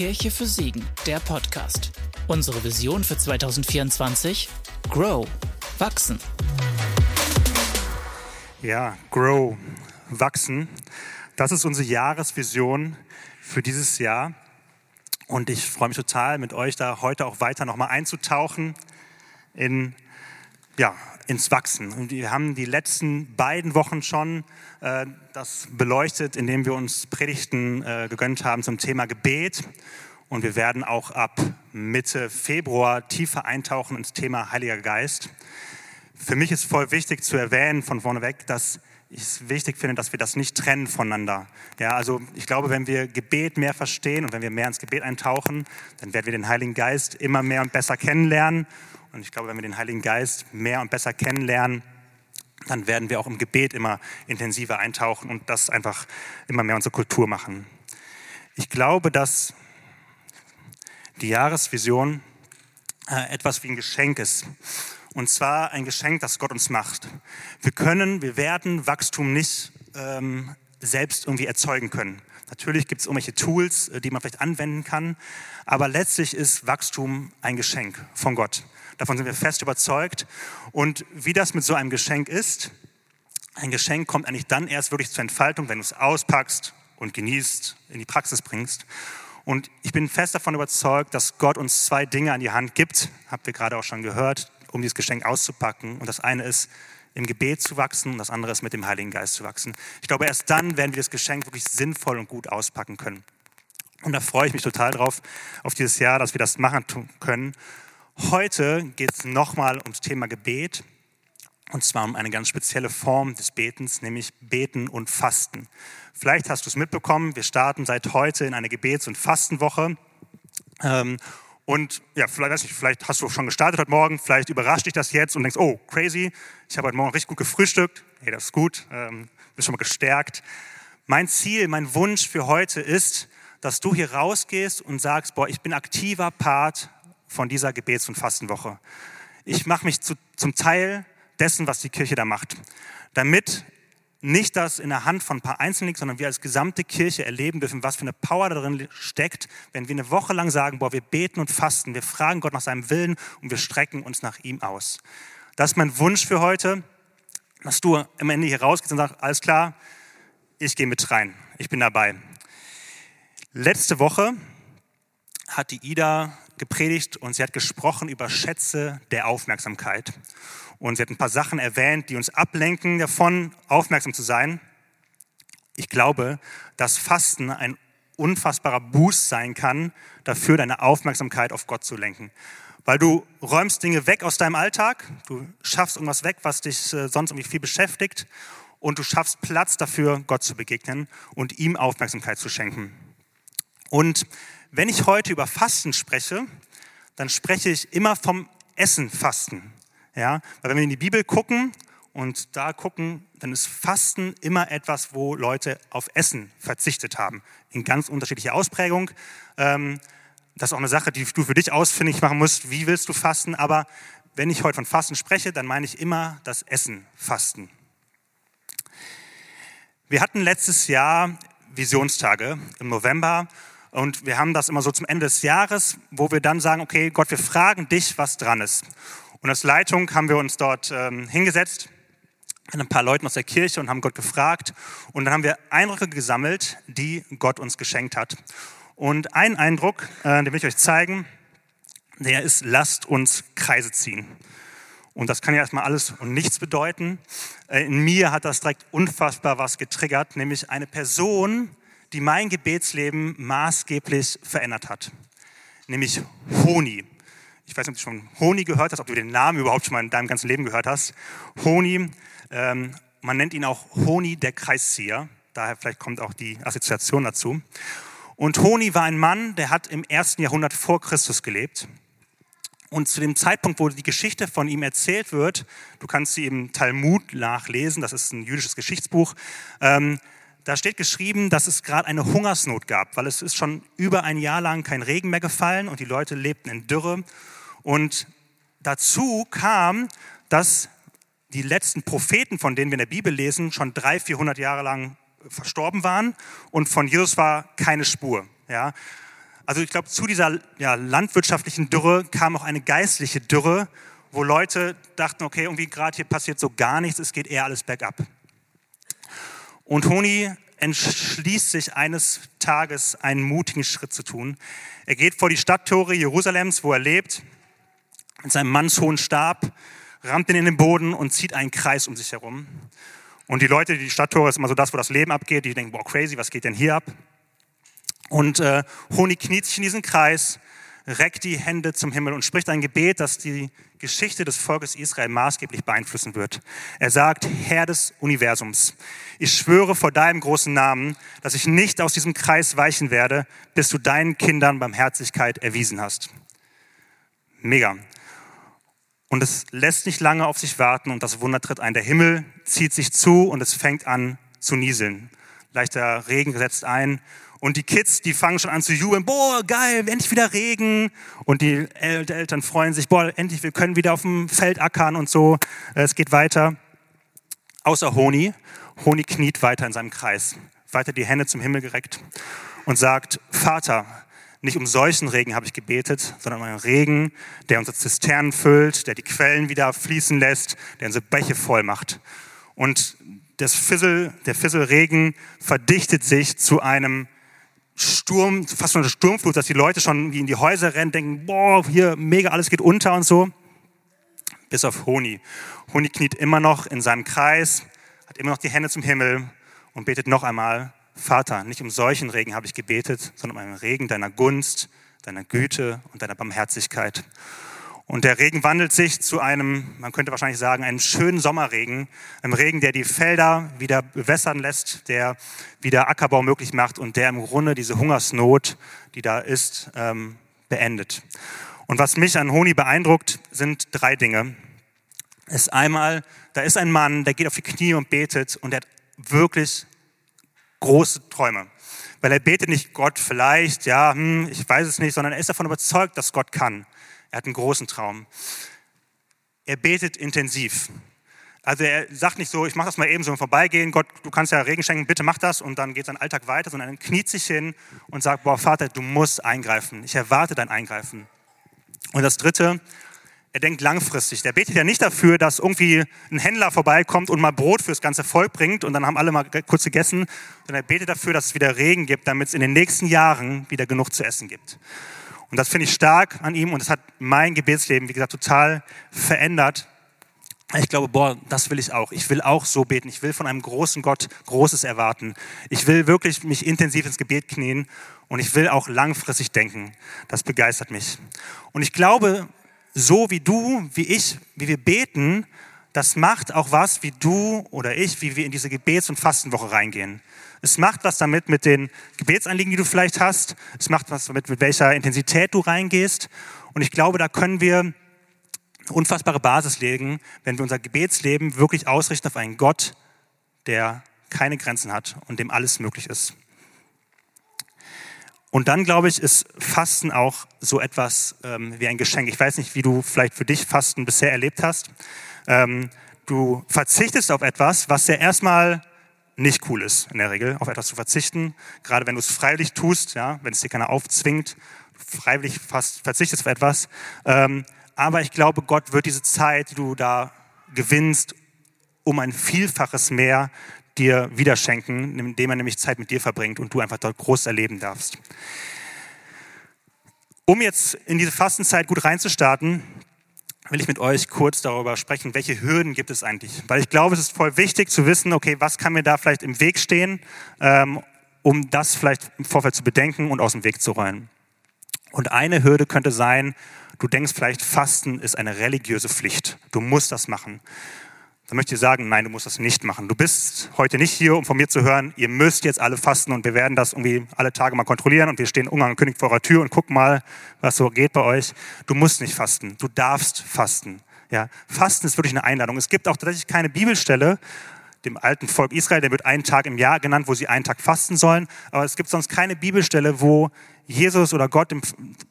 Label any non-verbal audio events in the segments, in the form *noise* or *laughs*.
Kirche für Siegen, der Podcast. Unsere Vision für 2024? Grow, wachsen. Ja, grow, wachsen. Das ist unsere Jahresvision für dieses Jahr. Und ich freue mich total, mit euch da heute auch weiter nochmal einzutauchen in, ja, ins Wachsen. Und wir haben die letzten beiden Wochen schon äh, das beleuchtet, indem wir uns Predigten äh, gegönnt haben zum Thema Gebet. Und wir werden auch ab Mitte Februar tiefer eintauchen ins Thema Heiliger Geist. Für mich ist voll wichtig zu erwähnen von vorne weg, dass ich es wichtig finde, dass wir das nicht trennen voneinander. Ja, also ich glaube, wenn wir Gebet mehr verstehen und wenn wir mehr ins Gebet eintauchen, dann werden wir den Heiligen Geist immer mehr und besser kennenlernen. Und ich glaube, wenn wir den Heiligen Geist mehr und besser kennenlernen, dann werden wir auch im Gebet immer intensiver eintauchen und das einfach immer mehr unsere Kultur machen. Ich glaube, dass die Jahresvision äh, etwas wie ein Geschenk ist. Und zwar ein Geschenk, das Gott uns macht. Wir können, wir werden Wachstum nicht ähm, selbst irgendwie erzeugen können. Natürlich gibt es irgendwelche Tools, äh, die man vielleicht anwenden kann, aber letztlich ist Wachstum ein Geschenk von Gott. Davon sind wir fest überzeugt. Und wie das mit so einem Geschenk ist, ein Geschenk kommt eigentlich dann erst wirklich zur Entfaltung, wenn du es auspackst und genießt, in die Praxis bringst. Und ich bin fest davon überzeugt, dass Gott uns zwei Dinge an die Hand gibt, habt ihr gerade auch schon gehört, um dieses Geschenk auszupacken. Und das eine ist, im Gebet zu wachsen und das andere ist, mit dem Heiligen Geist zu wachsen. Ich glaube, erst dann werden wir das Geschenk wirklich sinnvoll und gut auspacken können. Und da freue ich mich total drauf, auf dieses Jahr, dass wir das machen können. Heute geht es nochmal ums Thema Gebet. Und zwar um eine ganz spezielle Form des Betens, nämlich Beten und Fasten. Vielleicht hast du es mitbekommen, wir starten seit heute in eine Gebets- und Fastenwoche. Ähm, und ja, vielleicht, weiß nicht, vielleicht hast du schon gestartet heute Morgen, vielleicht überrascht dich das jetzt und denkst, oh, crazy, ich habe heute Morgen richtig gut gefrühstückt. Hey, das ist gut, ähm, bist schon mal gestärkt. Mein Ziel, mein Wunsch für heute ist, dass du hier rausgehst und sagst, boah, ich bin aktiver Part von dieser Gebets- und Fastenwoche. Ich mache mich zu, zum Teil dessen, was die Kirche da macht, damit nicht das in der Hand von ein paar Einzelnen liegt, sondern wir als gesamte Kirche erleben dürfen, was für eine Power darin steckt, wenn wir eine Woche lang sagen, boah, wir beten und fasten, wir fragen Gott nach seinem Willen und wir strecken uns nach ihm aus. Das ist mein Wunsch für heute, dass du am Ende hier rausgehst und sagst, alles klar, ich gehe mit rein, ich bin dabei. Letzte Woche hat die Ida gepredigt und sie hat gesprochen über Schätze der Aufmerksamkeit. Und sie hat ein paar Sachen erwähnt, die uns ablenken davon, aufmerksam zu sein. Ich glaube, dass Fasten ein unfassbarer Boost sein kann, dafür deine Aufmerksamkeit auf Gott zu lenken. Weil du räumst Dinge weg aus deinem Alltag, du schaffst irgendwas weg, was dich äh, sonst irgendwie viel beschäftigt und du schaffst Platz dafür, Gott zu begegnen und ihm Aufmerksamkeit zu schenken. Und wenn ich heute über Fasten spreche, dann spreche ich immer vom Essen fasten. Ja, weil wenn wir in die Bibel gucken und da gucken, dann ist Fasten immer etwas, wo Leute auf Essen verzichtet haben. In ganz unterschiedlicher Ausprägung. Ähm, das ist auch eine Sache, die du für dich ausfindig machen musst. Wie willst du fasten? Aber wenn ich heute von Fasten spreche, dann meine ich immer das Essen fasten. Wir hatten letztes Jahr Visionstage im November und wir haben das immer so zum Ende des Jahres, wo wir dann sagen, okay, Gott, wir fragen dich, was dran ist. Und als Leitung haben wir uns dort ähm, hingesetzt mit ein paar Leuten aus der Kirche und haben Gott gefragt. Und dann haben wir Eindrücke gesammelt, die Gott uns geschenkt hat. Und ein Eindruck, äh, den will ich euch zeigen, der ist, lasst uns Kreise ziehen. Und das kann ja erstmal alles und nichts bedeuten. Äh, in mir hat das direkt unfassbar was getriggert, nämlich eine Person, die mein Gebetsleben maßgeblich verändert hat. Nämlich Honi ich weiß nicht, ob du schon Honi gehört hast, ob du den Namen überhaupt schon mal in deinem ganzen Leben gehört hast. Honi, ähm, man nennt ihn auch Honi der Kreiszieher. Daher vielleicht kommt auch die Assoziation dazu. Und Honi war ein Mann, der hat im ersten Jahrhundert vor Christus gelebt. Und zu dem Zeitpunkt, wo die Geschichte von ihm erzählt wird, du kannst sie im Talmud nachlesen, das ist ein jüdisches Geschichtsbuch, ähm, da steht geschrieben, dass es gerade eine Hungersnot gab, weil es ist schon über ein Jahr lang kein Regen mehr gefallen und die Leute lebten in Dürre. Und dazu kam, dass die letzten Propheten, von denen wir in der Bibel lesen, schon 300, 400 Jahre lang verstorben waren und von Jesus war keine Spur. Ja? Also ich glaube, zu dieser ja, landwirtschaftlichen Dürre kam auch eine geistliche Dürre, wo Leute dachten, okay, irgendwie gerade hier passiert so gar nichts, es geht eher alles bergab. Und Honi entschließt sich eines Tages einen mutigen Schritt zu tun. Er geht vor die Stadttore Jerusalems, wo er lebt, mit seinem mannshohen Stab, rammt ihn in den Boden und zieht einen Kreis um sich herum. Und die Leute, die Stadttore ist immer so das, wo das Leben abgeht, die denken, boah, crazy, was geht denn hier ab? Und äh, Honi kniet sich in diesen Kreis, reckt die Hände zum Himmel und spricht ein Gebet, das die Geschichte des Volkes Israel maßgeblich beeinflussen wird. Er sagt, Herr des Universums, ich schwöre vor deinem großen Namen, dass ich nicht aus diesem Kreis weichen werde, bis du deinen Kindern Barmherzigkeit erwiesen hast. Mega. Und es lässt nicht lange auf sich warten und das Wunder tritt ein. Der Himmel zieht sich zu und es fängt an zu nieseln. Leichter Regen setzt ein und die Kids, die fangen schon an zu jubeln. Boah, geil, endlich wieder Regen. Und die Eltern freuen sich, boah, endlich, wir können wieder auf dem Feld ackern und so. Es geht weiter. Außer Honi. Honi kniet weiter in seinem Kreis, weiter die Hände zum Himmel gereckt und sagt, Vater, nicht um solchen Regen habe ich gebetet, sondern um einen Regen, der unsere Zisternen füllt, der die Quellen wieder fließen lässt, der unsere Bäche voll macht. Und das Fissel, der Fisselregen verdichtet sich zu einem Sturm, fast schon eine Sturmflut, dass die Leute schon in die Häuser rennen, denken, boah, hier mega, alles geht unter und so. Bis auf Honi. Honi kniet immer noch in seinem Kreis, hat immer noch die Hände zum Himmel und betet noch einmal, Vater, nicht um solchen Regen habe ich gebetet, sondern um einen Regen deiner Gunst, deiner Güte und deiner Barmherzigkeit. Und der Regen wandelt sich zu einem, man könnte wahrscheinlich sagen, einem schönen Sommerregen. Einem Regen, der die Felder wieder bewässern lässt, der wieder Ackerbau möglich macht und der im Grunde diese Hungersnot, die da ist, ähm, beendet. Und was mich an Honi beeindruckt, sind drei Dinge. Es ist einmal, da ist ein Mann, der geht auf die Knie und betet und er hat wirklich große Träume. Weil er betet nicht Gott vielleicht, ja, hm, ich weiß es nicht, sondern er ist davon überzeugt, dass Gott kann. Er hat einen großen Traum. Er betet intensiv. Also er sagt nicht so, ich mache das mal eben so im Vorbeigehen, Gott, du kannst ja Regen schenken, bitte mach das und dann geht sein Alltag weiter, sondern er kniet sich hin und sagt, boah Vater, du musst eingreifen, ich erwarte dein Eingreifen. Und das Dritte, er denkt langfristig. Der betet ja nicht dafür, dass irgendwie ein Händler vorbeikommt und mal Brot fürs ganze Volk bringt und dann haben alle mal kurz gegessen, sondern er betet dafür, dass es wieder Regen gibt, damit es in den nächsten Jahren wieder genug zu essen gibt. Und das finde ich stark an ihm und es hat mein Gebetsleben, wie gesagt, total verändert. Ich glaube, boah, das will ich auch. Ich will auch so beten. Ich will von einem großen Gott Großes erwarten. Ich will wirklich mich intensiv ins Gebet knien und ich will auch langfristig denken. Das begeistert mich. Und ich glaube, so wie du, wie ich, wie wir beten, das macht auch was, wie du oder ich, wie wir in diese Gebets- und Fastenwoche reingehen. Es macht was damit mit den Gebetsanliegen, die du vielleicht hast. Es macht was damit, mit welcher Intensität du reingehst. Und ich glaube, da können wir eine unfassbare Basis legen, wenn wir unser Gebetsleben wirklich ausrichten auf einen Gott, der keine Grenzen hat und dem alles möglich ist. Und dann, glaube ich, ist Fasten auch so etwas ähm, wie ein Geschenk. Ich weiß nicht, wie du vielleicht für dich Fasten bisher erlebt hast. Ähm, du verzichtest auf etwas, was ja erstmal nicht cool ist, in der Regel, auf etwas zu verzichten. Gerade wenn du es freiwillig tust, ja, wenn es dir keiner aufzwingt, freiwillig fast verzichtest auf etwas. Ähm, aber ich glaube, Gott wird diese Zeit, die du da gewinnst, um ein Vielfaches mehr dir wieder schenken, indem er nämlich Zeit mit dir verbringt und du einfach dort groß erleben darfst. Um jetzt in diese Fastenzeit gut reinzustarten, will ich mit euch kurz darüber sprechen, welche Hürden gibt es eigentlich. Weil ich glaube, es ist voll wichtig zu wissen, okay, was kann mir da vielleicht im Weg stehen, ähm, um das vielleicht im Vorfeld zu bedenken und aus dem Weg zu räumen. Und eine Hürde könnte sein, du denkst vielleicht, Fasten ist eine religiöse Pflicht. Du musst das machen dann möchte ich sagen, nein, du musst das nicht machen. Du bist heute nicht hier, um von mir zu hören, ihr müsst jetzt alle fasten und wir werden das irgendwie alle Tage mal kontrollieren und wir stehen unangekündigt vor eurer Tür und gucken mal, was so geht bei euch. Du musst nicht fasten, du darfst fasten. Ja, Fasten ist wirklich eine Einladung. Es gibt auch tatsächlich keine Bibelstelle, dem alten Volk Israel, der wird einen Tag im Jahr genannt, wo sie einen Tag fasten sollen. Aber es gibt sonst keine Bibelstelle, wo Jesus oder Gott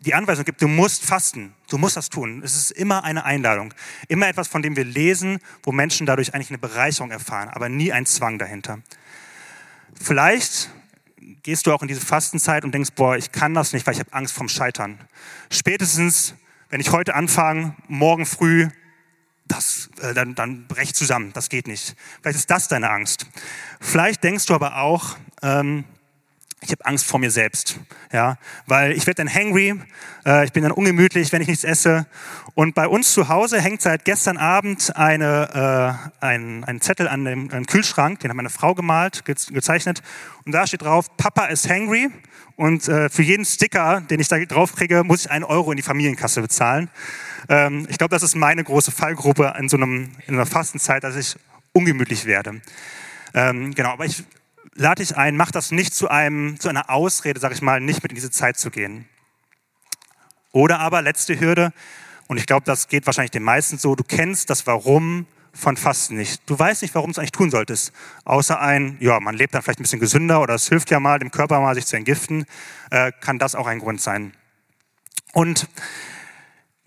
die Anweisung gibt, du musst fasten, du musst das tun. Es ist immer eine Einladung. Immer etwas, von dem wir lesen, wo Menschen dadurch eigentlich eine Bereicherung erfahren, aber nie ein Zwang dahinter. Vielleicht gehst du auch in diese Fastenzeit und denkst, boah, ich kann das nicht, weil ich habe Angst vom Scheitern. Spätestens, wenn ich heute anfange, morgen früh, das, äh, dann, dann brech zusammen, das geht nicht. Vielleicht ist das deine Angst. Vielleicht denkst du aber auch, ähm, ich habe Angst vor mir selbst, ja, weil ich werde dann hangry, äh, ich bin dann ungemütlich, wenn ich nichts esse. Und bei uns zu Hause hängt seit gestern Abend eine, äh, ein, ein Zettel an dem an Kühlschrank, den hat meine Frau gemalt, ge gezeichnet. Und da steht drauf, Papa ist hangry. Und äh, für jeden Sticker, den ich da drauf kriege, muss ich einen Euro in die Familienkasse bezahlen. Ähm, ich glaube, das ist meine große Fallgruppe in so einem, in einer Fastenzeit, dass ich ungemütlich werde. Ähm, genau, aber ich lade dich ein, mach das nicht zu, einem, zu einer Ausrede, sag ich mal, nicht mit in diese Zeit zu gehen. Oder aber, letzte Hürde, und ich glaube, das geht wahrscheinlich den meisten so, du kennst das Warum von Fasten nicht. Du weißt nicht, warum du es eigentlich tun solltest. Außer ein, ja, man lebt dann vielleicht ein bisschen gesünder oder es hilft ja mal, dem Körper mal sich zu entgiften, äh, kann das auch ein Grund sein. Und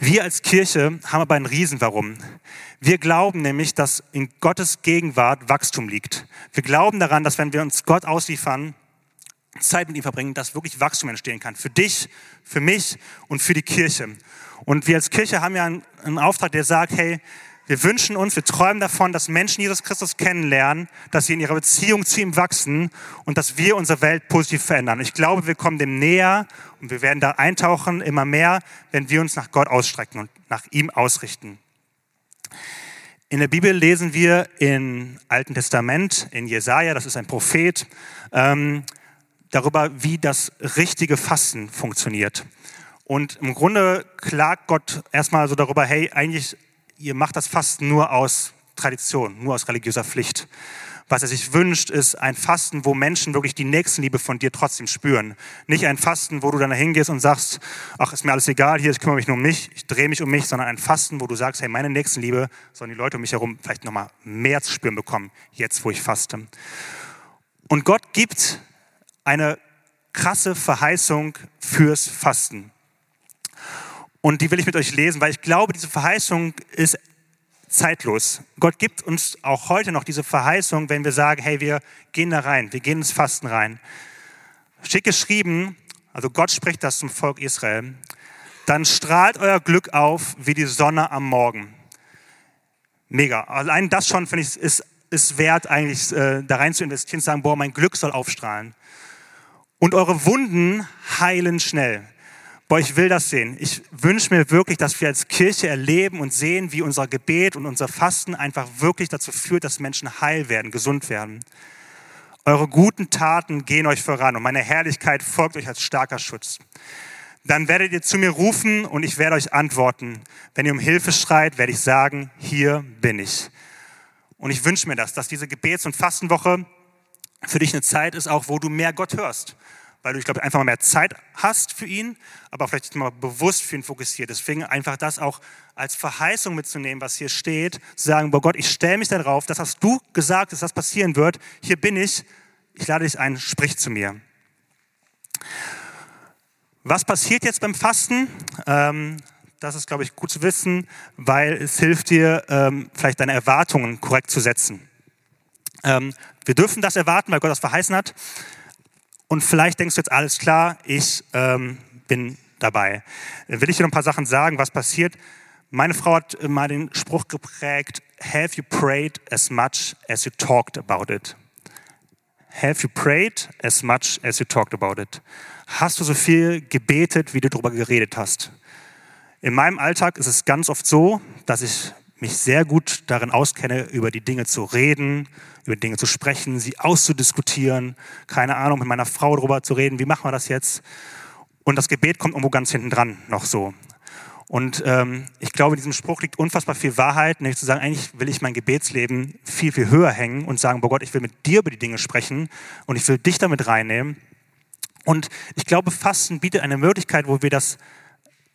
wir als Kirche haben aber ein Riesenwarum. Wir glauben nämlich, dass in Gottes Gegenwart Wachstum liegt. Wir glauben daran, dass wenn wir uns Gott ausliefern, Zeit mit ihm verbringen, dass wirklich Wachstum entstehen kann. Für dich, für mich und für die Kirche. Und wir als Kirche haben ja einen, einen Auftrag, der sagt, hey, wir wünschen uns, wir träumen davon, dass Menschen Jesus Christus kennenlernen, dass sie in ihrer Beziehung zu ihm wachsen und dass wir unsere Welt positiv verändern. ich glaube, wir kommen dem näher und wir werden da eintauchen immer mehr, wenn wir uns nach Gott ausstrecken und nach ihm ausrichten. In der Bibel lesen wir im Alten Testament, in Jesaja, das ist ein Prophet, ähm, darüber, wie das richtige Fasten funktioniert. Und im Grunde klagt Gott erstmal so darüber, hey, eigentlich ihr macht das Fasten nur aus Tradition, nur aus religiöser Pflicht. Was er sich wünscht, ist ein Fasten, wo Menschen wirklich die Nächstenliebe von dir trotzdem spüren. Nicht ein Fasten, wo du dann hingehst und sagst, ach, ist mir alles egal, hier, ich kümmere mich nur um mich, ich drehe mich um mich, sondern ein Fasten, wo du sagst, hey, meine Nächstenliebe sollen die Leute um mich herum vielleicht nochmal mehr zu spüren bekommen, jetzt, wo ich faste. Und Gott gibt eine krasse Verheißung fürs Fasten. Und die will ich mit euch lesen, weil ich glaube, diese Verheißung ist zeitlos. Gott gibt uns auch heute noch diese Verheißung, wenn wir sagen, hey, wir gehen da rein, wir gehen ins Fasten rein. Schick geschrieben, also Gott spricht das zum Volk Israel, dann strahlt euer Glück auf wie die Sonne am Morgen. Mega. Allein das schon, finde ich, ist, ist wert, eigentlich äh, da rein zu investieren, zu sagen, boah, mein Glück soll aufstrahlen. Und eure Wunden heilen schnell. Boah, ich will das sehen. Ich wünsche mir wirklich, dass wir als Kirche erleben und sehen, wie unser Gebet und unser Fasten einfach wirklich dazu führt, dass Menschen heil werden, gesund werden. Eure guten Taten gehen euch voran und meine Herrlichkeit folgt euch als starker Schutz. Dann werdet ihr zu mir rufen und ich werde euch antworten. Wenn ihr um Hilfe schreit, werde ich sagen, hier bin ich. Und ich wünsche mir das, dass diese Gebets- und Fastenwoche für dich eine Zeit ist, auch wo du mehr Gott hörst weil du, ich glaube, einfach mal mehr Zeit hast für ihn, aber vielleicht mal bewusst für ihn fokussiert. Deswegen einfach das auch als Verheißung mitzunehmen, was hier steht, zu sagen, boah Gott, ich stelle mich darauf, das hast du gesagt, dass das passieren wird. Hier bin ich, ich lade dich ein, sprich zu mir. Was passiert jetzt beim Fasten? Ähm, das ist, glaube ich, gut zu wissen, weil es hilft dir, ähm, vielleicht deine Erwartungen korrekt zu setzen. Ähm, wir dürfen das erwarten, weil Gott das verheißen hat. Und vielleicht denkst du jetzt, alles klar, ich ähm, bin dabei. Will ich dir noch ein paar Sachen sagen, was passiert? Meine Frau hat mal den Spruch geprägt, have you prayed as much as you talked about it? Have you prayed as much as you talked about it? Hast du so viel gebetet, wie du darüber geredet hast? In meinem Alltag ist es ganz oft so, dass ich mich sehr gut darin auskenne, über die Dinge zu reden, über Dinge zu sprechen, sie auszudiskutieren, keine Ahnung, mit meiner Frau darüber zu reden, wie machen wir das jetzt? Und das Gebet kommt irgendwo ganz hinten dran noch so. Und ähm, ich glaube, in diesem Spruch liegt unfassbar viel Wahrheit, nämlich zu sagen, eigentlich will ich mein Gebetsleben viel, viel höher hängen und sagen, boah Gott, ich will mit dir über die Dinge sprechen und ich will dich damit reinnehmen. Und ich glaube, Fasten bietet eine Möglichkeit, wo wir das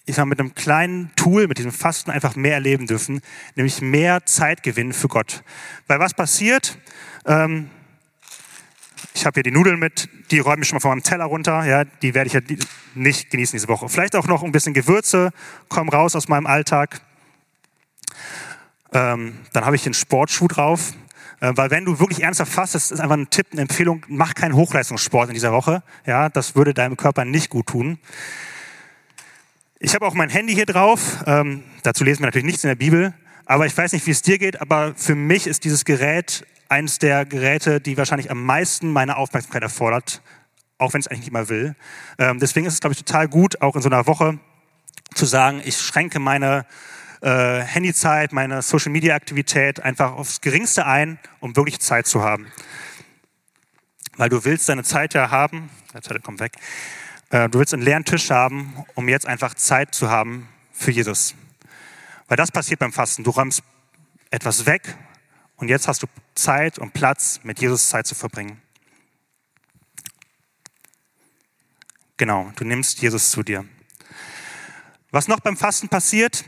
ich sage, mit einem kleinen Tool, mit diesem Fasten einfach mehr erleben dürfen, nämlich mehr Zeit gewinnen für Gott. Weil was passiert? Ähm, ich habe hier die Nudeln mit, die räume ich schon mal von meinem Teller runter. Ja, die werde ich ja nicht genießen diese Woche. Vielleicht auch noch ein bisschen Gewürze, kommen raus aus meinem Alltag. Ähm, dann habe ich den Sportschuh drauf. Äh, weil wenn du wirklich ernsthaft fastest, ist einfach ein Tipp, eine Empfehlung, mach keinen Hochleistungssport in dieser Woche. Ja, das würde deinem Körper nicht gut tun. Ich habe auch mein Handy hier drauf. Ähm, dazu lesen wir natürlich nichts in der Bibel. Aber ich weiß nicht, wie es dir geht, aber für mich ist dieses Gerät eines der Geräte, die wahrscheinlich am meisten meine Aufmerksamkeit erfordert, auch wenn es eigentlich nicht immer will. Ähm, deswegen ist es, glaube ich, total gut, auch in so einer Woche zu sagen, ich schränke meine äh, Handyzeit, meine Social-Media-Aktivität einfach aufs Geringste ein, um wirklich Zeit zu haben. Weil du willst deine Zeit ja haben, der Zeit kommt weg, du willst einen leeren Tisch haben, um jetzt einfach Zeit zu haben für Jesus. Weil das passiert beim Fasten. Du räumst etwas weg und jetzt hast du Zeit und Platz, mit Jesus Zeit zu verbringen. Genau, du nimmst Jesus zu dir. Was noch beim Fasten passiert?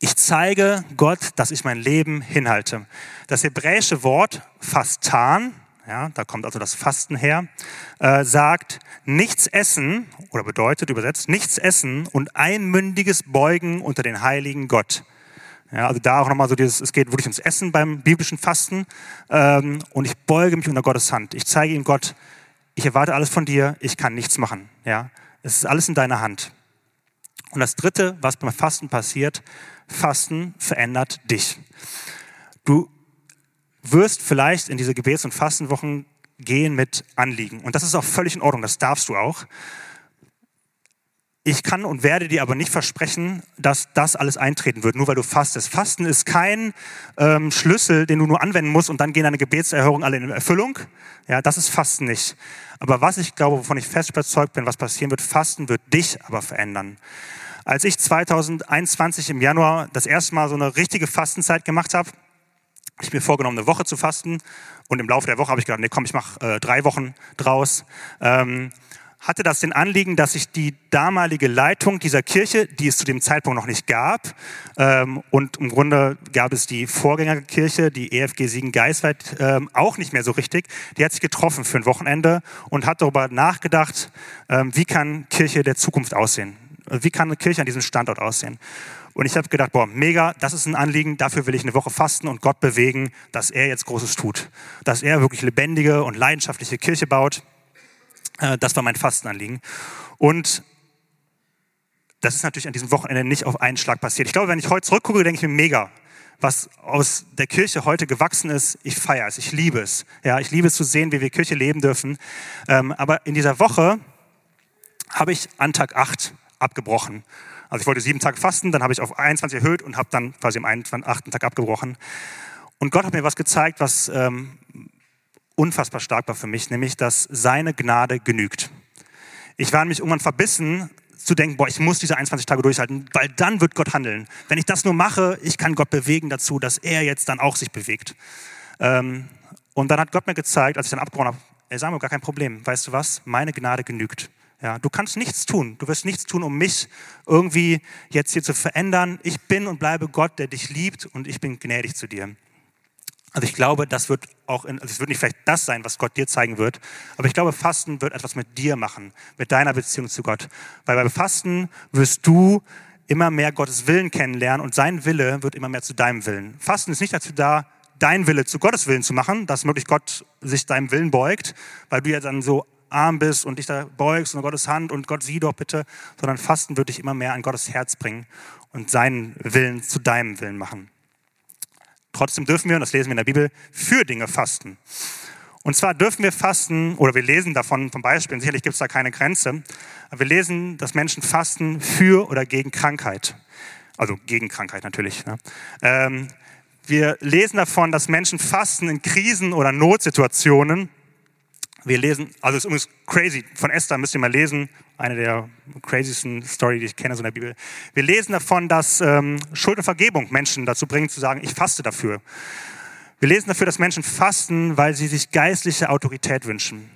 Ich zeige Gott, dass ich mein Leben hinhalte. Das hebräische Wort fastan, ja, da kommt also das Fasten her, äh, sagt nichts essen oder bedeutet übersetzt nichts essen und einmündiges Beugen unter den heiligen Gott. Ja, also da auch nochmal so dieses, es geht wirklich ums Essen beim biblischen Fasten ähm, und ich beuge mich unter Gottes Hand. Ich zeige ihm Gott, ich erwarte alles von dir, ich kann nichts machen. Ja, es ist alles in deiner Hand. Und das Dritte, was beim Fasten passiert, Fasten verändert dich. Du wirst vielleicht in diese Gebets- und Fastenwochen gehen mit Anliegen. Und das ist auch völlig in Ordnung, das darfst du auch. Ich kann und werde dir aber nicht versprechen, dass das alles eintreten wird, nur weil du fastest. Fasten ist kein ähm, Schlüssel, den du nur anwenden musst und dann gehen deine Gebetserhörungen alle in Erfüllung. Ja, das ist Fasten nicht. Aber was ich glaube, wovon ich fest überzeugt bin, was passieren wird, Fasten wird dich aber verändern. Als ich 2021 im Januar das erste Mal so eine richtige Fastenzeit gemacht habe, ich mir vorgenommen, eine Woche zu fasten und im Laufe der Woche habe ich gedacht, nee, komm, ich mache äh, drei Wochen draus. Ähm, hatte das den Anliegen, dass ich die damalige Leitung dieser Kirche, die es zu dem Zeitpunkt noch nicht gab, ähm, und im Grunde gab es die Vorgängerkirche, die EFG Siegen-Geisweit, ähm, auch nicht mehr so richtig, die hat sich getroffen für ein Wochenende und hat darüber nachgedacht, ähm, wie kann Kirche der Zukunft aussehen? Wie kann eine Kirche an diesem Standort aussehen? Und ich habe gedacht, boah, mega, das ist ein Anliegen, dafür will ich eine Woche fasten und Gott bewegen, dass er jetzt Großes tut. Dass er wirklich lebendige und leidenschaftliche Kirche baut. Äh, das war mein Fastenanliegen. Und das ist natürlich an diesem Wochenende nicht auf einen Schlag passiert. Ich glaube, wenn ich heute zurückgucke, denke ich mir mega, was aus der Kirche heute gewachsen ist. Ich feiere es, ich liebe es. Ja, ich liebe es zu sehen, wie wir Kirche leben dürfen. Ähm, aber in dieser Woche habe ich an Tag 8 abgebrochen. Also ich wollte sieben Tage fasten, dann habe ich auf 21 erhöht und habe dann quasi am achten Tag abgebrochen. Und Gott hat mir was gezeigt, was ähm, unfassbar stark war für mich, nämlich, dass seine Gnade genügt. Ich war nämlich irgendwann verbissen zu denken, boah, ich muss diese 21 Tage durchhalten, weil dann wird Gott handeln. Wenn ich das nur mache, ich kann Gott bewegen dazu, dass er jetzt dann auch sich bewegt. Ähm, und dann hat Gott mir gezeigt, als ich dann abgebrochen habe, ey Samuel, gar kein Problem. Weißt du was? Meine Gnade genügt. Ja, du kannst nichts tun. Du wirst nichts tun, um mich irgendwie jetzt hier zu verändern. Ich bin und bleibe Gott, der dich liebt und ich bin gnädig zu dir. Also ich glaube, das wird auch, in, also es wird nicht vielleicht das sein, was Gott dir zeigen wird, aber ich glaube, Fasten wird etwas mit dir machen, mit deiner Beziehung zu Gott. Weil beim Fasten wirst du immer mehr Gottes Willen kennenlernen und sein Wille wird immer mehr zu deinem Willen. Fasten ist nicht dazu da, dein Wille zu Gottes Willen zu machen, dass möglich Gott sich deinem Willen beugt, weil du ja dann so arm bist und dich da beugst und Gottes Hand und Gott sieh doch bitte, sondern Fasten wird dich immer mehr an Gottes Herz bringen und seinen Willen zu deinem Willen machen. Trotzdem dürfen wir, und das lesen wir in der Bibel, für Dinge fasten. Und zwar dürfen wir fasten, oder wir lesen davon vom Beispiel, sicherlich gibt es da keine Grenze, aber wir lesen, dass Menschen fasten für oder gegen Krankheit. Also gegen Krankheit natürlich. Ne? Ähm, wir lesen davon, dass Menschen fasten in Krisen oder Notsituationen. Wir lesen, also es ist übrigens crazy, von Esther müsst ihr mal lesen, eine der craziesten Story, die ich kenne so in der Bibel. Wir lesen davon, dass ähm, Schuld und Vergebung Menschen dazu bringen, zu sagen, ich faste dafür. Wir lesen dafür, dass Menschen fasten, weil sie sich geistliche Autorität wünschen.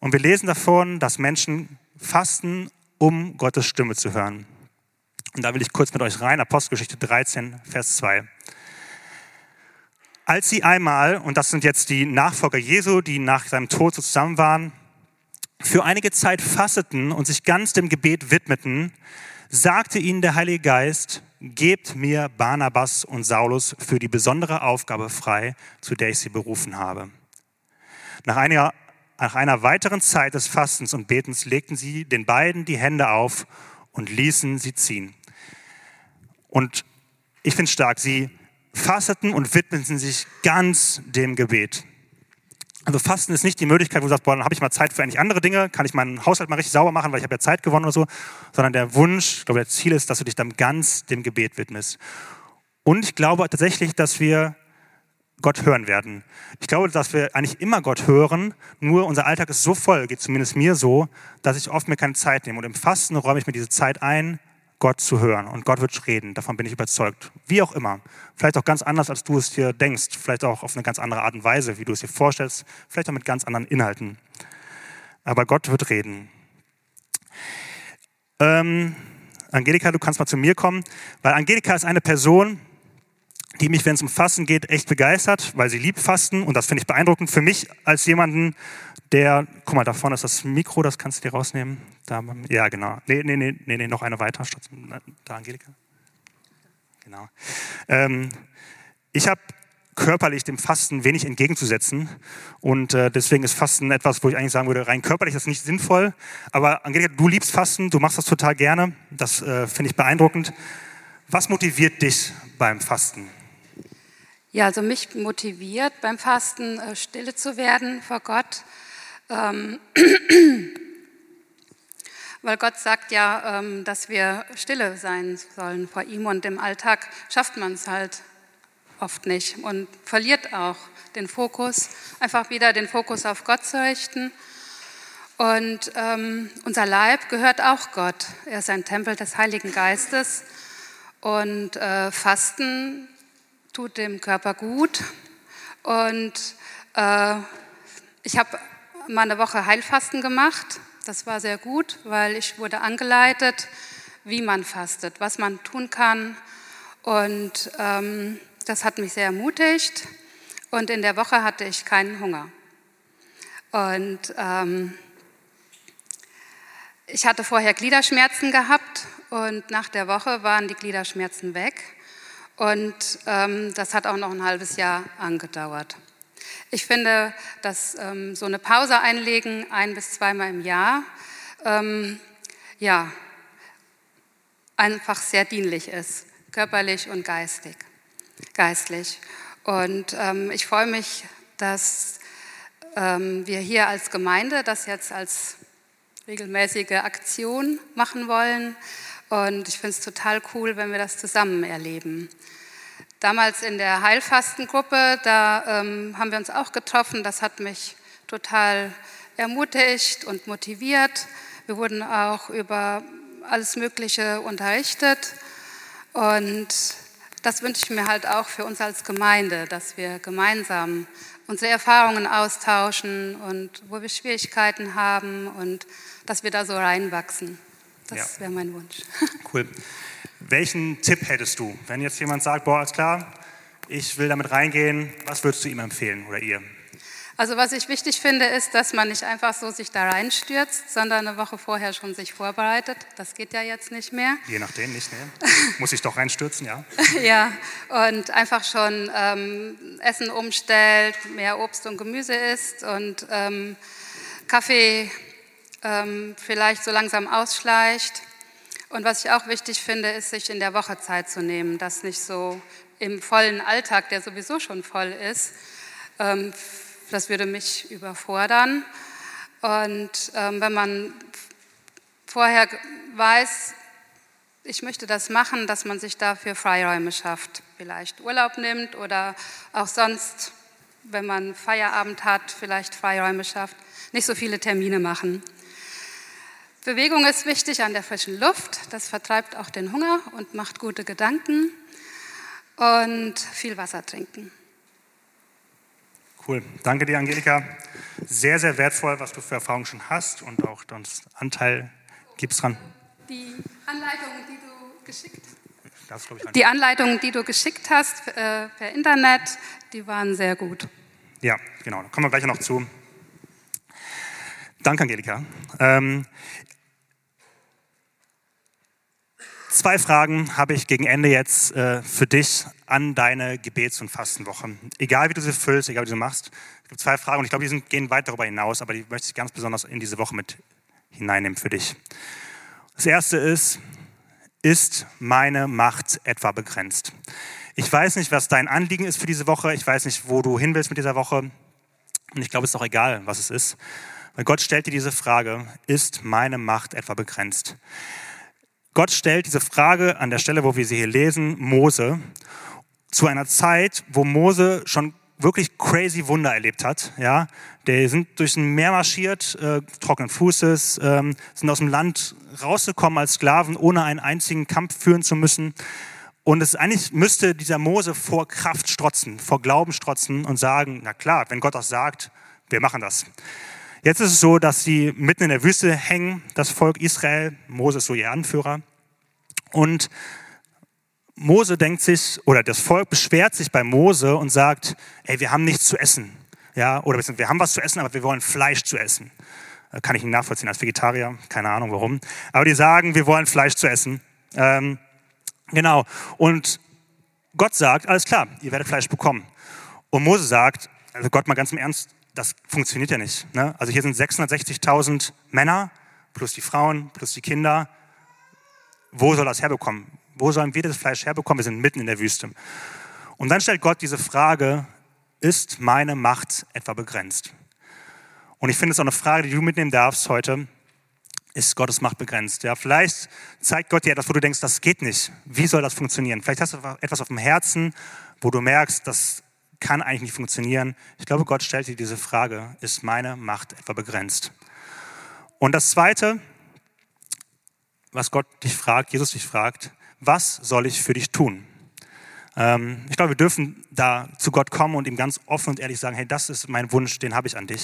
Und wir lesen davon, dass Menschen fasten, um Gottes Stimme zu hören. Und da will ich kurz mit euch rein, Apostelgeschichte 13, Vers 2. Als sie einmal, und das sind jetzt die Nachfolger Jesu, die nach seinem Tod so zusammen waren, für einige Zeit fasteten und sich ganz dem Gebet widmeten, sagte ihnen der Heilige Geist, gebt mir Barnabas und Saulus für die besondere Aufgabe frei, zu der ich sie berufen habe. Nach einer, nach einer weiteren Zeit des Fastens und Betens legten sie den beiden die Hände auf und ließen sie ziehen. Und ich finde stark, sie fasteten und widmeten sich ganz dem Gebet. Also Fasten ist nicht die Möglichkeit, wo du sagst, boah, dann habe ich mal Zeit für eigentlich andere Dinge, kann ich meinen Haushalt mal richtig sauber machen, weil ich habe ja Zeit gewonnen oder so, sondern der Wunsch, ich glaube, der Ziel ist, dass du dich dann ganz dem Gebet widmest. Und ich glaube tatsächlich, dass wir Gott hören werden. Ich glaube, dass wir eigentlich immer Gott hören, nur unser Alltag ist so voll, geht zumindest mir so, dass ich oft mir keine Zeit nehme. Und im Fasten räume ich mir diese Zeit ein, Gott zu hören. Und Gott wird reden, davon bin ich überzeugt. Wie auch immer. Vielleicht auch ganz anders, als du es dir denkst. Vielleicht auch auf eine ganz andere Art und Weise, wie du es dir vorstellst. Vielleicht auch mit ganz anderen Inhalten. Aber Gott wird reden. Ähm, Angelika, du kannst mal zu mir kommen, weil Angelika ist eine Person, die mich, wenn es um Fasten geht, echt begeistert, weil sie liebt Fasten und das finde ich beeindruckend für mich als jemanden, der, guck mal, da vorne ist das Mikro, das kannst du dir rausnehmen. Da, ja, genau. Nee, nee, nee, nee, noch eine weiter. Da, Angelika. Genau. Ähm, ich habe körperlich dem Fasten wenig entgegenzusetzen. Und äh, deswegen ist Fasten etwas, wo ich eigentlich sagen würde, rein körperlich ist das nicht sinnvoll. Aber Angelika, du liebst Fasten, du machst das total gerne. Das äh, finde ich beeindruckend. Was motiviert dich beim Fasten? Ja, also mich motiviert beim Fasten, äh, stille zu werden vor Gott ähm, *clears throat* weil Gott sagt ja, ähm, dass wir stille sein sollen vor ihm und im Alltag schafft man es halt oft nicht und verliert auch den Fokus, einfach wieder den Fokus auf Gott zu richten. Und ähm, unser Leib gehört auch Gott. Er ist ein Tempel des Heiligen Geistes. Und äh, Fasten tut dem Körper gut. Und äh, ich habe mal eine Woche Heilfasten gemacht. Das war sehr gut, weil ich wurde angeleitet, wie man fastet, was man tun kann. Und ähm, das hat mich sehr ermutigt. Und in der Woche hatte ich keinen Hunger. Und ähm, ich hatte vorher Gliederschmerzen gehabt und nach der Woche waren die Gliederschmerzen weg. Und ähm, das hat auch noch ein halbes Jahr angedauert. Ich finde, dass ähm, so eine Pause einlegen, ein bis zweimal im Jahr, ähm, ja, einfach sehr dienlich ist, körperlich und geistig, geistlich. Und ähm, ich freue mich, dass ähm, wir hier als Gemeinde das jetzt als regelmäßige Aktion machen wollen. Und ich finde es total cool, wenn wir das zusammen erleben. Damals in der Heilfastengruppe, da ähm, haben wir uns auch getroffen. Das hat mich total ermutigt und motiviert. Wir wurden auch über alles Mögliche unterrichtet. Und das wünsche ich mir halt auch für uns als Gemeinde, dass wir gemeinsam unsere Erfahrungen austauschen und wo wir Schwierigkeiten haben und dass wir da so reinwachsen. Das ja. wäre mein Wunsch. Cool. *laughs* Welchen Tipp hättest du, wenn jetzt jemand sagt, boah, alles klar, ich will damit reingehen, was würdest du ihm empfehlen oder ihr? Also was ich wichtig finde, ist, dass man nicht einfach so sich da reinstürzt, sondern eine Woche vorher schon sich vorbereitet. Das geht ja jetzt nicht mehr. Je nachdem, nicht mehr. *laughs* Muss ich doch reinstürzen, ja. *laughs* ja, und einfach schon ähm, Essen umstellt, mehr Obst und Gemüse isst und ähm, Kaffee ähm, vielleicht so langsam ausschleicht und was ich auch wichtig finde, ist, sich in der Woche Zeit zu nehmen, das nicht so im vollen Alltag, der sowieso schon voll ist. Ähm, das würde mich überfordern. Und ähm, wenn man vorher weiß, ich möchte das machen, dass man sich dafür Freiräume schafft, vielleicht Urlaub nimmt oder auch sonst, wenn man Feierabend hat, vielleicht Freiräume schafft, nicht so viele Termine machen. Bewegung ist wichtig an der frischen Luft. Das vertreibt auch den Hunger und macht gute Gedanken. Und viel Wasser trinken. Cool. Danke dir, Angelika. Sehr, sehr wertvoll, was du für Erfahrungen schon hast und auch das Anteil gibst dran. Die Anleitungen, die du geschickt ich, die Anleitungen, die du geschickt hast äh, per Internet, die waren sehr gut. Ja, genau. Da kommen wir gleich noch zu. Danke, Angelika. Ähm, zwei Fragen habe ich gegen Ende jetzt äh, für dich an deine Gebets- und Fastenwoche. Egal wie du sie füllst, egal wie du sie machst. Es gibt zwei Fragen und ich glaube, die sind, gehen weit darüber hinaus, aber die möchte ich ganz besonders in diese Woche mit hineinnehmen für dich. Das erste ist, ist meine Macht etwa begrenzt? Ich weiß nicht, was dein Anliegen ist für diese Woche. Ich weiß nicht, wo du hin willst mit dieser Woche. Und ich glaube, es ist auch egal, was es ist. Weil Gott stellt dir diese Frage, ist meine Macht etwa begrenzt? Gott stellt diese Frage an der Stelle, wo wir sie hier lesen, Mose, zu einer Zeit, wo Mose schon wirklich crazy Wunder erlebt hat. Ja, die sind durch ein Meer marschiert, äh, trockenen Fußes, ähm, sind aus dem Land rausgekommen als Sklaven, ohne einen einzigen Kampf führen zu müssen. Und es eigentlich müsste dieser Mose vor Kraft strotzen, vor Glauben strotzen und sagen, na klar, wenn Gott das sagt, wir machen das. Jetzt ist es so, dass sie mitten in der Wüste hängen, das Volk Israel, Mose ist so ihr Anführer. Und Mose denkt sich, oder das Volk beschwert sich bei Mose und sagt, ey, wir haben nichts zu essen. Ja, oder wir haben was zu essen, aber wir wollen Fleisch zu essen. Äh, kann ich nicht nachvollziehen als Vegetarier, keine Ahnung warum. Aber die sagen, wir wollen Fleisch zu essen. Ähm, genau. Und Gott sagt, alles klar, ihr werdet Fleisch bekommen. Und Mose sagt, also Gott mal ganz im Ernst, das funktioniert ja nicht. Ne? Also hier sind 660.000 Männer plus die Frauen plus die Kinder. Wo soll das herbekommen? Wo sollen wir das Fleisch herbekommen? Wir sind mitten in der Wüste. Und dann stellt Gott diese Frage, ist meine Macht etwa begrenzt? Und ich finde es auch eine Frage, die du mitnehmen darfst heute. Ist Gottes Macht begrenzt? Ja, vielleicht zeigt Gott dir etwas, wo du denkst, das geht nicht. Wie soll das funktionieren? Vielleicht hast du etwas auf dem Herzen, wo du merkst, das kann eigentlich nicht funktionieren. Ich glaube, Gott stellt dir diese Frage, ist meine Macht etwa begrenzt? Und das Zweite, was Gott dich fragt, Jesus dich fragt, was soll ich für dich tun? Ähm, ich glaube, wir dürfen da zu Gott kommen und ihm ganz offen und ehrlich sagen, hey, das ist mein Wunsch, den habe ich an dich.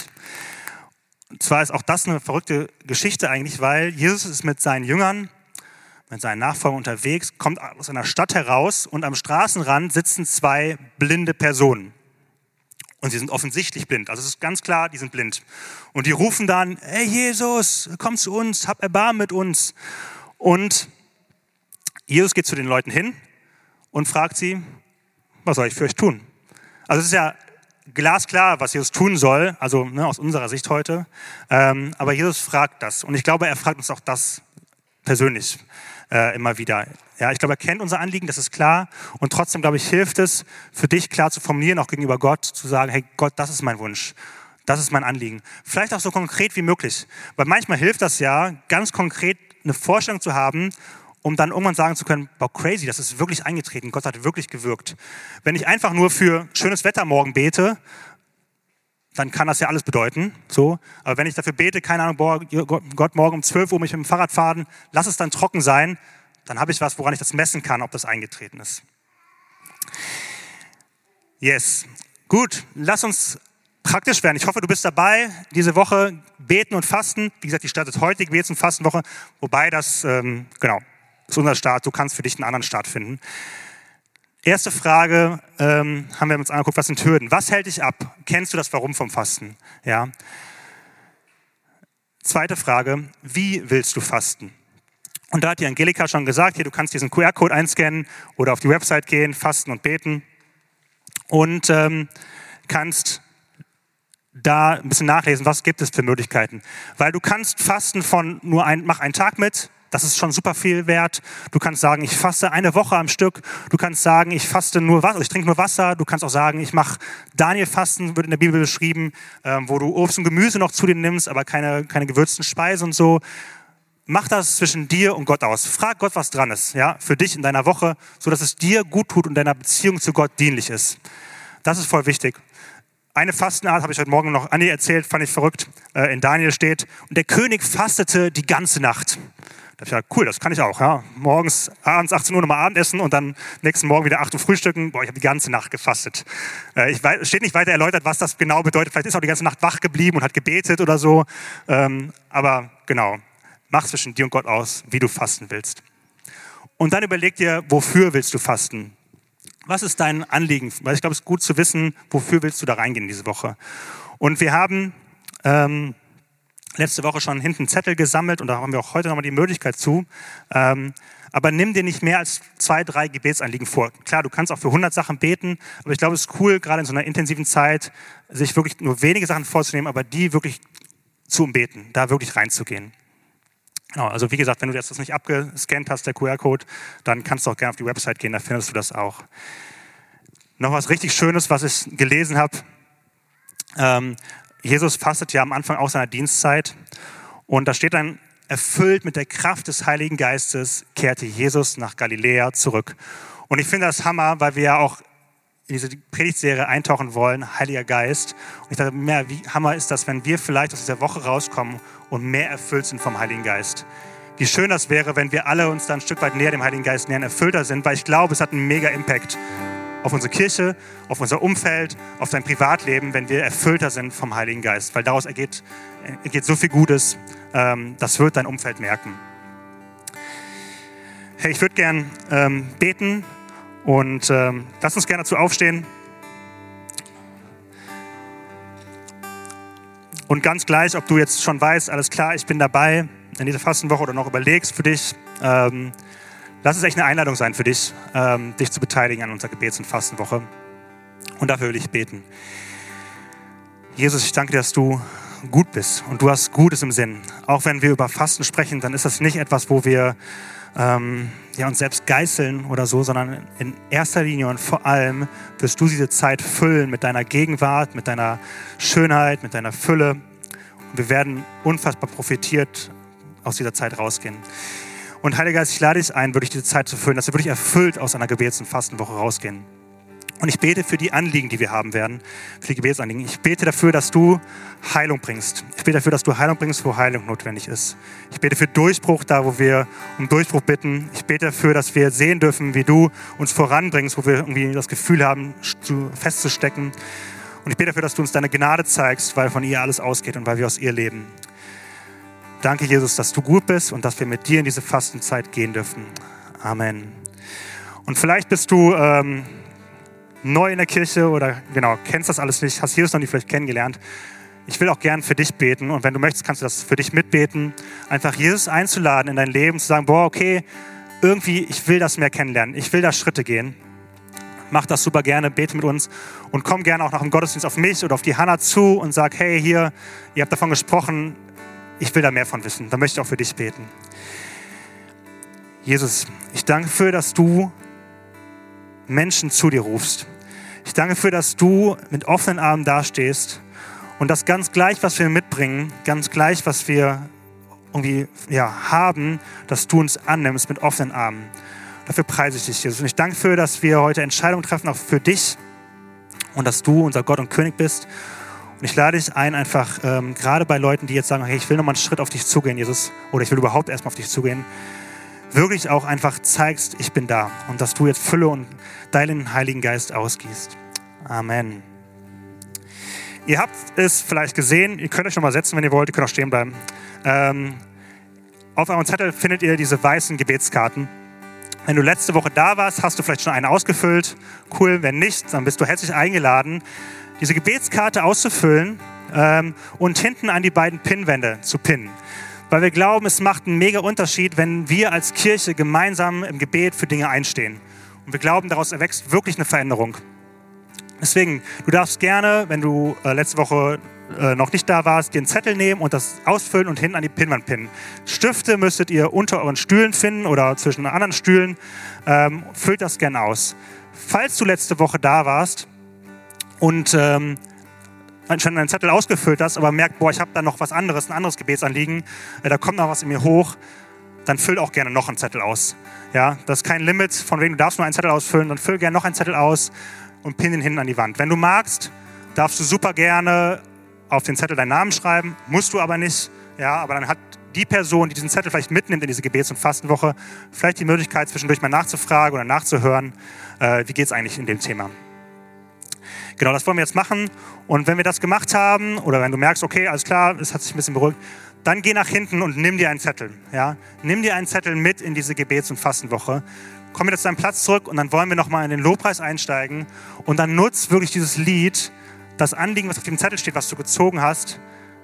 Und zwar ist auch das eine verrückte Geschichte eigentlich, weil Jesus ist mit seinen Jüngern, mit seinen Nachfolgern unterwegs, kommt aus einer Stadt heraus und am Straßenrand sitzen zwei blinde Personen. Und sie sind offensichtlich blind. Also es ist ganz klar, die sind blind. Und die rufen dann, hey Jesus, komm zu uns, hab Erbarmen mit uns. Und Jesus geht zu den Leuten hin und fragt sie, was soll ich für euch tun? Also es ist ja glasklar, was Jesus tun soll, also ne, aus unserer Sicht heute. Ähm, aber Jesus fragt das. Und ich glaube, er fragt uns auch das persönlich äh, immer wieder. Ja, ich glaube, er kennt unser Anliegen, das ist klar. Und trotzdem, glaube ich, hilft es, für dich klar zu formulieren, auch gegenüber Gott, zu sagen, hey Gott, das ist mein Wunsch. Das ist mein Anliegen. Vielleicht auch so konkret wie möglich. Weil manchmal hilft das ja, ganz konkret eine Vorstellung zu haben um dann irgendwann sagen zu können, wow, crazy, das ist wirklich eingetreten, Gott hat wirklich gewirkt. Wenn ich einfach nur für schönes Wetter morgen bete, dann kann das ja alles bedeuten. So. Aber wenn ich dafür bete, keine Ahnung, boah, Gott morgen um 12 Uhr mich mit dem Fahrrad fahren, lass es dann trocken sein, dann habe ich was, woran ich das messen kann, ob das eingetreten ist. Yes. Gut, lass uns praktisch werden. Ich hoffe, du bist dabei, diese Woche beten und fasten. Wie gesagt, die startet heute, die Gebets- und Fastenwoche, wobei das, ähm, genau, ist unser Staat, du kannst für dich einen anderen Staat finden. Erste Frage ähm, haben wir uns angeguckt, was sind Hürden? Was hält dich ab? Kennst du das Warum vom Fasten? Ja. Zweite Frage, wie willst du fasten? Und da hat die Angelika schon gesagt, hier, du kannst diesen QR-Code einscannen oder auf die Website gehen, fasten und beten und ähm, kannst da ein bisschen nachlesen, was gibt es für Möglichkeiten. Weil du kannst fasten von nur ein, mach einen Tag mit, das ist schon super viel wert. Du kannst sagen, ich faste eine Woche am Stück. Du kannst sagen, ich faste nur Wasser, ich trinke nur Wasser. Du kannst auch sagen, ich mache Daniel-Fasten, wird in der Bibel beschrieben, ähm, wo du Obst und Gemüse noch zu dir nimmst, aber keine, keine gewürzten Speisen und so. Mach das zwischen dir und Gott aus. Frag Gott, was dran ist, ja, für dich in deiner Woche, so dass es dir gut tut und deiner Beziehung zu Gott dienlich ist. Das ist voll wichtig. Eine Fastenart habe ich heute Morgen noch Anni erzählt, fand ich verrückt. Äh, in Daniel steht, und der König fastete die ganze Nacht. Da ich gesagt, cool, das kann ich auch. Ja. Morgens, abends 18 Uhr nochmal Abendessen und dann nächsten Morgen wieder 8 Uhr frühstücken. Boah, ich habe die ganze Nacht gefastet. Äh, ich weiß, steht nicht weiter erläutert, was das genau bedeutet. Vielleicht ist auch die ganze Nacht wach geblieben und hat gebetet oder so. Ähm, aber genau, mach zwischen dir und Gott aus, wie du fasten willst. Und dann überleg dir, wofür willst du fasten? Was ist dein Anliegen? Weil ich glaube, es ist gut zu wissen, wofür willst du da reingehen diese Woche. Und wir haben ähm, letzte Woche schon hinten Zettel gesammelt und da haben wir auch heute nochmal die Möglichkeit zu. Ähm, aber nimm dir nicht mehr als zwei, drei Gebetsanliegen vor. Klar, du kannst auch für 100 Sachen beten, aber ich glaube, es ist cool, gerade in so einer intensiven Zeit, sich wirklich nur wenige Sachen vorzunehmen, aber die wirklich zu umbeten, da wirklich reinzugehen. Genau, also wie gesagt, wenn du das nicht abgescannt hast, der QR-Code, dann kannst du auch gerne auf die Website gehen, da findest du das auch. Noch was richtig Schönes, was ich gelesen habe. Ähm, Jesus fastet ja am Anfang auch seiner Dienstzeit und da steht dann, erfüllt mit der Kraft des Heiligen Geistes kehrte Jesus nach Galiläa zurück. Und ich finde das Hammer, weil wir ja auch in diese Predigtserie eintauchen wollen, Heiliger Geist. Und ich dachte, mehr, wie Hammer ist das, wenn wir vielleicht aus dieser Woche rauskommen und mehr erfüllt sind vom Heiligen Geist. Wie schön das wäre, wenn wir alle uns dann ein Stück weit näher dem Heiligen Geist nähern, erfüllter sind, weil ich glaube, es hat einen mega Impact auf unsere Kirche, auf unser Umfeld, auf dein Privatleben, wenn wir erfüllter sind vom Heiligen Geist. Weil daraus ergeht, ergeht so viel Gutes, ähm, das wird dein Umfeld merken. Hey, ich würde gern ähm, beten und ähm, lass uns gerne dazu aufstehen. Und ganz gleich, ob du jetzt schon weißt, alles klar, ich bin dabei in dieser Fastenwoche oder noch überlegst für dich, ähm, lass es echt eine Einladung sein für dich, ähm, dich zu beteiligen an unserer Gebets- und Fastenwoche. Und dafür will ich beten. Jesus, ich danke dir, dass du gut bist und du hast Gutes im Sinn. Auch wenn wir über Fasten sprechen, dann ist das nicht etwas, wo wir ähm, ja, uns selbst geißeln oder so, sondern in erster Linie und vor allem wirst du diese Zeit füllen mit deiner Gegenwart, mit deiner Schönheit, mit deiner Fülle. Und wir werden unfassbar profitiert aus dieser Zeit rausgehen. Und Heiliger Geist, ich lade dich ein, wirklich diese Zeit zu füllen, dass wir wirklich erfüllt aus einer Gebets- und Fastenwoche rausgehen. Und ich bete für die Anliegen, die wir haben werden, für die Gebetsanliegen. Ich bete dafür, dass du Heilung bringst. Ich bete dafür, dass du Heilung bringst, wo Heilung notwendig ist. Ich bete für Durchbruch da, wo wir um Durchbruch bitten. Ich bete dafür, dass wir sehen dürfen, wie du uns voranbringst, wo wir irgendwie das Gefühl haben, festzustecken. Und ich bete dafür, dass du uns deine Gnade zeigst, weil von ihr alles ausgeht und weil wir aus ihr leben. Danke, Jesus, dass du gut bist und dass wir mit dir in diese Fastenzeit gehen dürfen. Amen. Und vielleicht bist du ähm, neu in der Kirche oder genau, kennst das alles nicht, hast Jesus noch nicht vielleicht kennengelernt. Ich will auch gern für dich beten und wenn du möchtest, kannst du das für dich mitbeten. Einfach Jesus einzuladen in dein Leben, zu sagen, boah, okay, irgendwie, ich will das mehr kennenlernen, ich will da Schritte gehen. Mach das super gerne, bete mit uns und komm gerne auch nach dem Gottesdienst auf mich oder auf die Hanna zu und sag, hey, hier, ihr habt davon gesprochen, ich will da mehr von wissen. Da möchte ich auch für dich beten. Jesus, ich danke für, dass du Menschen zu dir rufst. Ich danke dafür, dass du mit offenen Armen dastehst und das ganz gleich, was wir mitbringen, ganz gleich, was wir irgendwie ja, haben, dass du uns annimmst mit offenen Armen. Dafür preise ich dich, Jesus. Und ich danke dafür, dass wir heute Entscheidungen treffen, auch für dich und dass du unser Gott und König bist. Und ich lade dich ein, einfach ähm, gerade bei Leuten, die jetzt sagen, hey, ich will nochmal einen Schritt auf dich zugehen, Jesus, oder ich will überhaupt erstmal auf dich zugehen, wirklich auch einfach zeigst, ich bin da und dass du jetzt Fülle und deinen Heiligen Geist ausgießt. Amen. Ihr habt es vielleicht gesehen, ihr könnt euch noch mal setzen, wenn ihr wollt, ihr könnt auch stehen bleiben. Ähm, auf eurem Zettel findet ihr diese weißen Gebetskarten. Wenn du letzte Woche da warst, hast du vielleicht schon eine ausgefüllt. Cool, wenn nicht, dann bist du herzlich eingeladen, diese Gebetskarte auszufüllen ähm, und hinten an die beiden Pinnwände zu pinnen weil wir glauben, es macht einen mega Unterschied, wenn wir als Kirche gemeinsam im Gebet für Dinge einstehen. Und wir glauben, daraus erwächst wirklich eine Veränderung. Deswegen, du darfst gerne, wenn du äh, letzte Woche äh, noch nicht da warst, dir einen Zettel nehmen und das ausfüllen und hinten an die Pinnwand pinnen. Stifte müsstet ihr unter euren Stühlen finden oder zwischen anderen Stühlen. Ähm, füllt das gerne aus. Falls du letzte Woche da warst und ähm, schon einen Zettel ausgefüllt hast, aber merkt, boah, ich habe da noch was anderes, ein anderes Gebetsanliegen, äh, da kommt noch was in mir hoch, dann füll auch gerne noch einen Zettel aus. Ja, das ist kein Limit, von wegen du darfst nur einen Zettel ausfüllen, dann füll gerne noch einen Zettel aus und pin ihn hinten an die Wand. Wenn du magst, darfst du super gerne auf den Zettel deinen Namen schreiben, musst du aber nicht. Ja, aber dann hat die Person, die diesen Zettel vielleicht mitnimmt in diese Gebets- und Fastenwoche, vielleicht die Möglichkeit, zwischendurch mal nachzufragen oder nachzuhören, äh, wie geht es eigentlich in dem Thema. Genau, das wollen wir jetzt machen. Und wenn wir das gemacht haben, oder wenn du merkst, okay, alles klar, es hat sich ein bisschen beruhigt, dann geh nach hinten und nimm dir einen Zettel. Ja? Nimm dir einen Zettel mit in diese Gebets- und Fastenwoche. Komm wieder zu deinem Platz zurück und dann wollen wir nochmal in den Lobpreis einsteigen. Und dann nutz wirklich dieses Lied, das Anliegen, was auf dem Zettel steht, was du gezogen hast,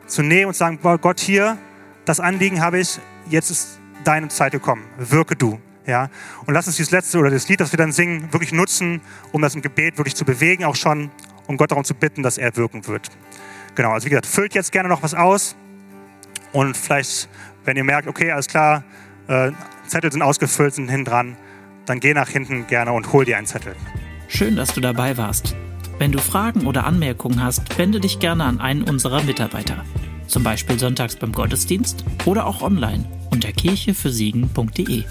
zu nehmen und sagen, Gott, hier, das Anliegen habe ich, jetzt ist deine Zeit gekommen, wirke du. Ja? Und lass uns dieses letzte oder das Lied, das wir dann singen, wirklich nutzen, um das im Gebet wirklich zu bewegen, auch schon, um Gott darum zu bitten, dass er wirken wird. Genau, also wie gesagt, füllt jetzt gerne noch was aus und vielleicht, wenn ihr merkt, okay, alles klar, äh, Zettel sind ausgefüllt, sind hinten dran, dann geh nach hinten gerne und hol dir einen Zettel. Schön, dass du dabei warst. Wenn du Fragen oder Anmerkungen hast, wende dich gerne an einen unserer Mitarbeiter. Zum Beispiel sonntags beim Gottesdienst oder auch online unter kirchefürsiegen.de.